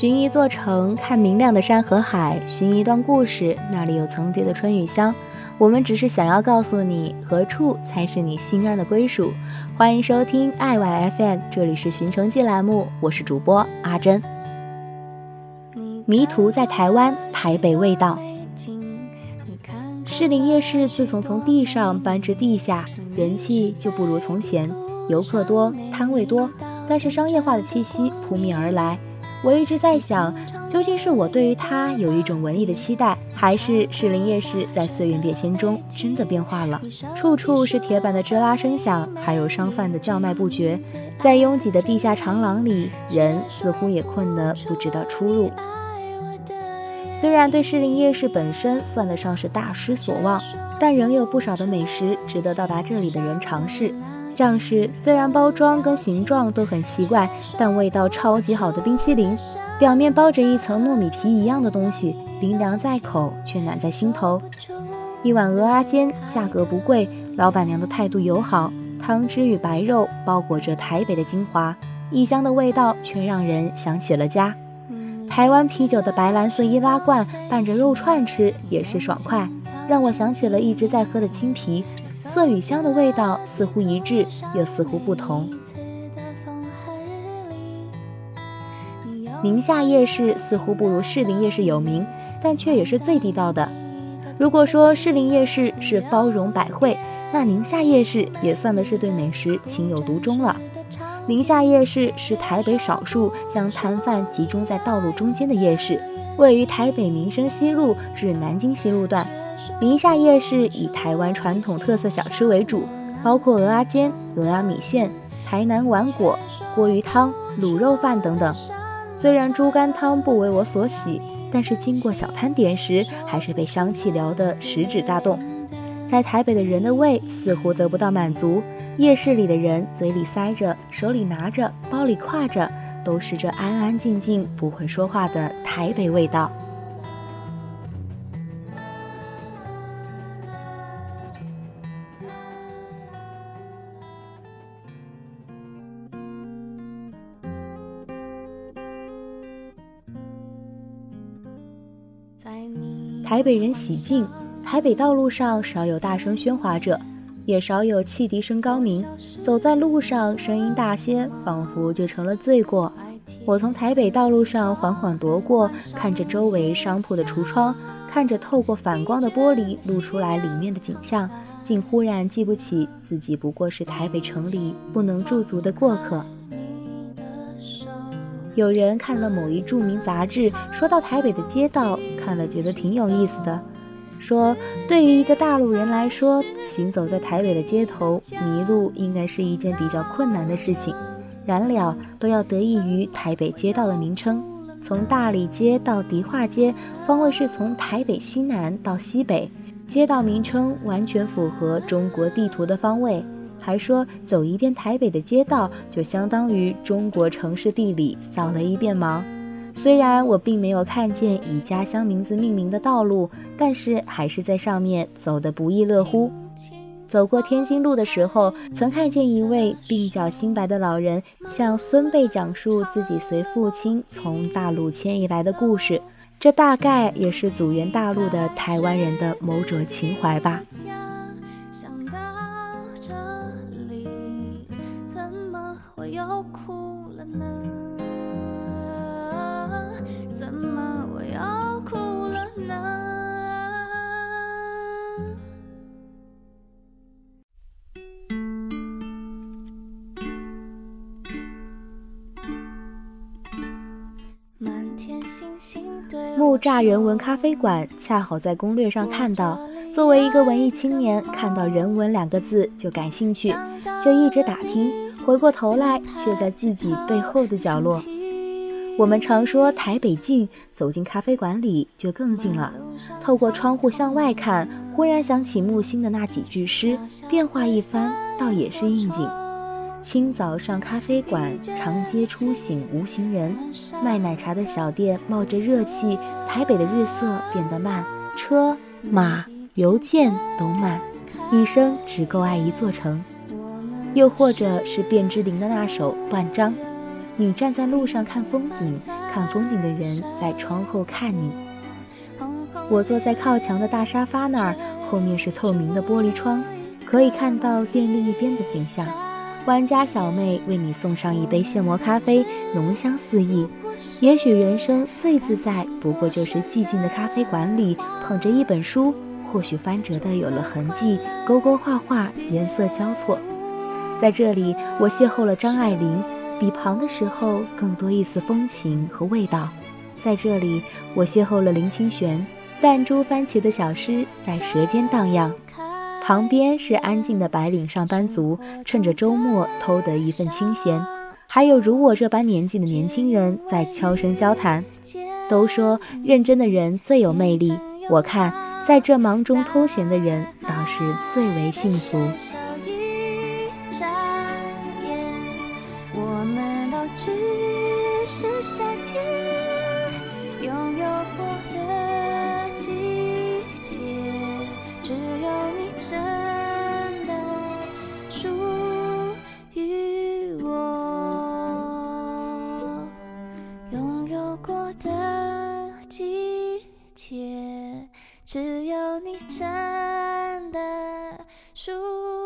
寻一座城，看明亮的山和海；寻一段故事，那里有层叠的春与香。我们只是想要告诉你，何处才是你心安的归属。欢迎收听爱玩 FM，这里是寻城记栏目，我是主播阿珍。迷途在台湾，台北味道。士林夜市自从从地上搬至地下，人气就不如从前，游客多，摊位多，但是商业化的气息扑面而来。我一直在想，究竟是我对于它有一种文艺的期待，还是士林夜市在岁月变迁中真的变化了？处处是铁板的吱啦声响，还有商贩的叫卖不绝。在拥挤的地下长廊里，人似乎也困得不知道出路。虽然对士林夜市本身算得上是大失所望，但仍有不少的美食值得到达这里的人尝试。像是虽然包装跟形状都很奇怪，但味道超级好的冰淇淋，表面包着一层糯米皮一样的东西，冰凉在口却暖在心头。一碗鹅阿煎，价格不贵，老板娘的态度友好，汤汁与白肉包裹着台北的精华，异乡的味道却让人想起了家。台湾啤酒的白蓝色易拉罐拌着肉串吃也是爽快，让我想起了一直在喝的青啤。色与香的味道似乎一致，又似乎不同。宁夏夜市似乎不如士林夜市有名，但却也是最地道的。如果说士林夜市是包容百汇，那宁夏夜市也算的是对美食情有独钟了。宁夏夜市是台北少数将摊贩集中在道路中间的夜市，位于台北民生西路至南京西路段。宁夏夜市以台湾传统特色小吃为主，包括鹅阿煎、鹅阿米线、台南丸果、锅鱼汤、卤肉饭等等。虽然猪肝汤不为我所喜，但是经过小摊点时，还是被香气撩得食指大动。在台北的人的胃似乎得不到满足，夜市里的人嘴里塞着，手里拿着，包里挎着，都是这安安静静不会说话的台北味道。台北人喜静，台北道路上少有大声喧哗者，也少有汽笛声高鸣。走在路上，声音大些，仿佛就成了罪过。我从台北道路上缓缓踱过，看着周围商铺的橱窗，看着透过反光的玻璃露出来里面的景象，竟忽然记不起自己不过是台北城里不能驻足的过客。有人看了某一著名杂志，说到台北的街道，看了觉得挺有意思的。说对于一个大陆人来说，行走在台北的街头，迷路应该是一件比较困难的事情。然了，都要得益于台北街道的名称，从大理街到迪化街，方位是从台北西南到西北，街道名称完全符合中国地图的方位。还说走一遍台北的街道，就相当于中国城市地理扫了一遍盲。虽然我并没有看见以家乡名字命名的道路，但是还是在上面走得不亦乐乎。走过天津路的时候，曾看见一位鬓角新白的老人向孙辈讲述自己随父亲从大陆迁移来的故事，这大概也是祖源大陆的台湾人的某种情怀吧。怎么会又哭了呢木栅人文咖啡馆恰好在攻略上看到，作为一个文艺青年，看到“人文”两个字就感兴趣，就一直打听。回过头来，却在自己背后的角落。我们常说台北近，走进咖啡馆里就更近了。透过窗户向外看，忽然想起木心的那几句诗，变化一番，倒也是应景。清早上咖啡馆，长街初醒无行人。卖奶茶的小店冒着热气。台北的日色变得慢，车马邮件都慢，一生只够爱一座城。又或者是卞之琳的那首《断章》，你站在路上看风景，看风景的人在窗后看你。我坐在靠墙的大沙发那儿，后面是透明的玻璃窗，可以看到店另一边的景象。玩家小妹为你送上一杯现磨咖啡，浓香四溢。也许人生最自在，不过就是寂静的咖啡馆里，捧着一本书，或许翻折的有了痕迹，勾勾画画，颜色交错。在这里，我邂逅了张爱玲，比旁的时候更多一丝风情和味道。在这里，我邂逅了林清玄，弹珠番茄的小诗在舌尖荡漾。旁边是安静的白领上班族，趁着周末偷得一份清闲。还有如我这般年纪的年轻人在悄声交谈。都说认真的人最有魅力，我看在这忙中偷闲的人倒是最为幸福。我们都只是夏天拥有过的季节，只有你真的属于我。拥有过的季节，只有你真的属。